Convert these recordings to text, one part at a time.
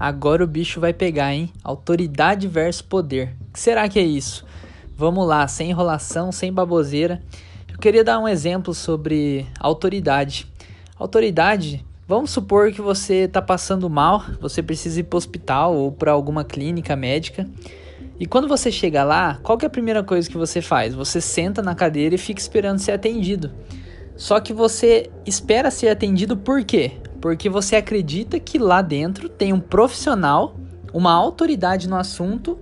Agora o bicho vai pegar, hein? Autoridade versus poder. O que será que é isso? Vamos lá, sem enrolação, sem baboseira. Eu queria dar um exemplo sobre autoridade. Autoridade, vamos supor que você está passando mal, você precisa ir para o hospital ou para alguma clínica médica. E quando você chega lá, qual é a primeira coisa que você faz? Você senta na cadeira e fica esperando ser atendido. Só que você espera ser atendido por quê? Porque você acredita que lá dentro tem um profissional, uma autoridade no assunto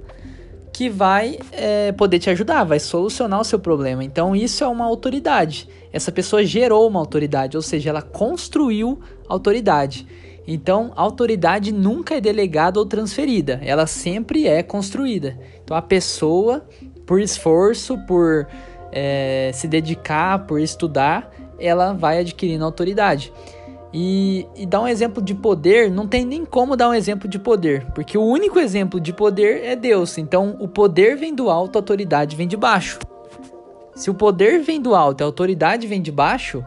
que vai é, poder te ajudar, vai solucionar o seu problema. Então, isso é uma autoridade. Essa pessoa gerou uma autoridade, ou seja, ela construiu autoridade. Então, autoridade nunca é delegada ou transferida, ela sempre é construída. Então, a pessoa, por esforço, por é, se dedicar, por estudar, ela vai adquirindo autoridade. E, e dar um exemplo de poder, não tem nem como dar um exemplo de poder, porque o único exemplo de poder é Deus. Então, o poder vem do alto, a autoridade vem de baixo. Se o poder vem do alto e a autoridade vem de baixo,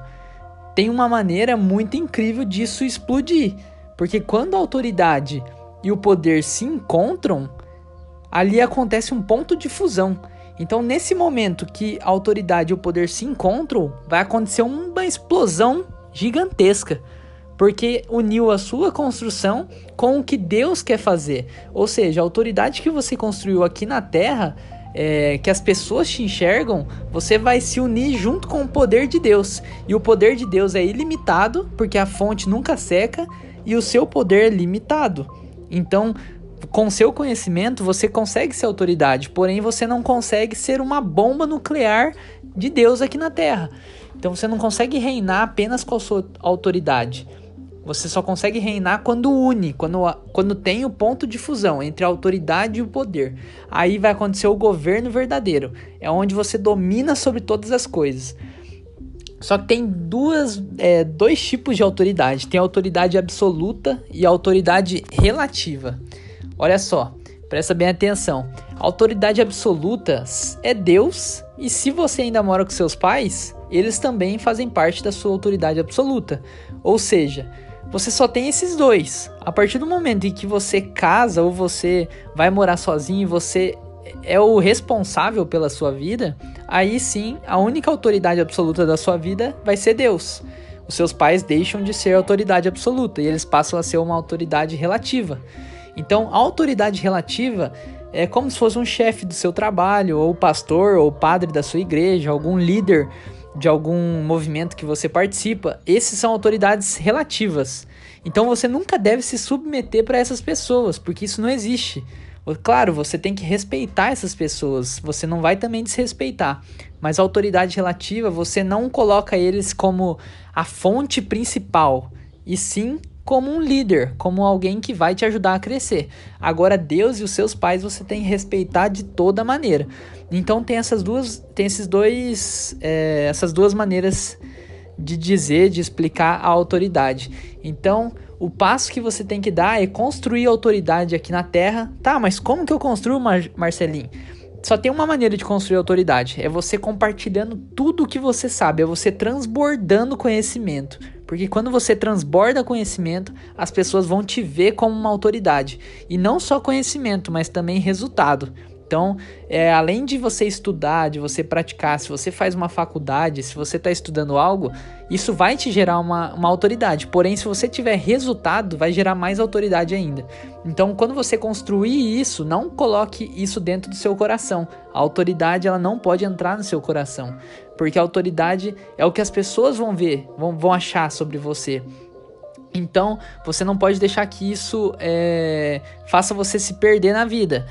tem uma maneira muito incrível disso explodir. Porque quando a autoridade e o poder se encontram, ali acontece um ponto de fusão. Então, nesse momento que a autoridade e o poder se encontram, vai acontecer uma explosão gigantesca, porque uniu a sua construção com o que Deus quer fazer. Ou seja, a autoridade que você construiu aqui na terra é, que as pessoas te enxergam, você vai se unir junto com o poder de Deus. E o poder de Deus é ilimitado, porque a fonte nunca seca e o seu poder é limitado. Então, com seu conhecimento, você consegue ser autoridade, porém você não consegue ser uma bomba nuclear de Deus aqui na Terra. Então você não consegue reinar apenas com a sua autoridade. Você só consegue reinar quando une, quando, quando tem o ponto de fusão entre a autoridade e o poder. Aí vai acontecer o governo verdadeiro. É onde você domina sobre todas as coisas. Só que tem duas, é, dois tipos de autoridade: tem a autoridade absoluta e a autoridade relativa. Olha só, presta bem atenção. Autoridade absoluta é Deus, e se você ainda mora com seus pais, eles também fazem parte da sua autoridade absoluta. Ou seja, você só tem esses dois. A partir do momento em que você casa ou você vai morar sozinho e você é o responsável pela sua vida, aí sim a única autoridade absoluta da sua vida vai ser Deus. Os seus pais deixam de ser autoridade absoluta e eles passam a ser uma autoridade relativa. Então, a autoridade relativa é como se fosse um chefe do seu trabalho, ou pastor, ou padre da sua igreja, algum líder de algum movimento que você participa. Esses são autoridades relativas. Então você nunca deve se submeter para essas pessoas, porque isso não existe. Claro, você tem que respeitar essas pessoas, você não vai também desrespeitar. Mas a autoridade relativa, você não coloca eles como a fonte principal, e sim como um líder, como alguém que vai te ajudar a crescer. Agora, Deus e os seus pais você tem que respeitar de toda maneira. Então tem essas duas, tem esses dois, é, essas duas maneiras de dizer, de explicar a autoridade. Então, o passo que você tem que dar é construir autoridade aqui na Terra. Tá, mas como que eu construo, Mar Marcelinho? Só tem uma maneira de construir autoridade, é você compartilhando tudo o que você sabe, é você transbordando conhecimento. Porque quando você transborda conhecimento, as pessoas vão te ver como uma autoridade. E não só conhecimento, mas também resultado. Então, é, além de você estudar, de você praticar, se você faz uma faculdade, se você está estudando algo, isso vai te gerar uma, uma autoridade. Porém, se você tiver resultado, vai gerar mais autoridade ainda. Então, quando você construir isso, não coloque isso dentro do seu coração. A autoridade ela não pode entrar no seu coração, porque a autoridade é o que as pessoas vão ver, vão, vão achar sobre você. Então, você não pode deixar que isso é, faça você se perder na vida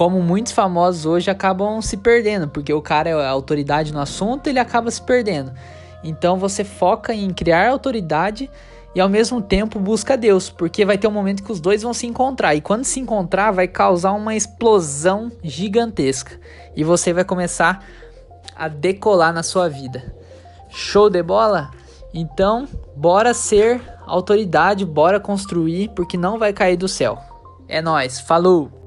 como muitos famosos hoje acabam se perdendo, porque o cara é autoridade no assunto, ele acaba se perdendo. Então você foca em criar autoridade e ao mesmo tempo busca Deus, porque vai ter um momento que os dois vão se encontrar e quando se encontrar vai causar uma explosão gigantesca e você vai começar a decolar na sua vida. Show de bola? Então, bora ser autoridade, bora construir, porque não vai cair do céu. É nós, falou.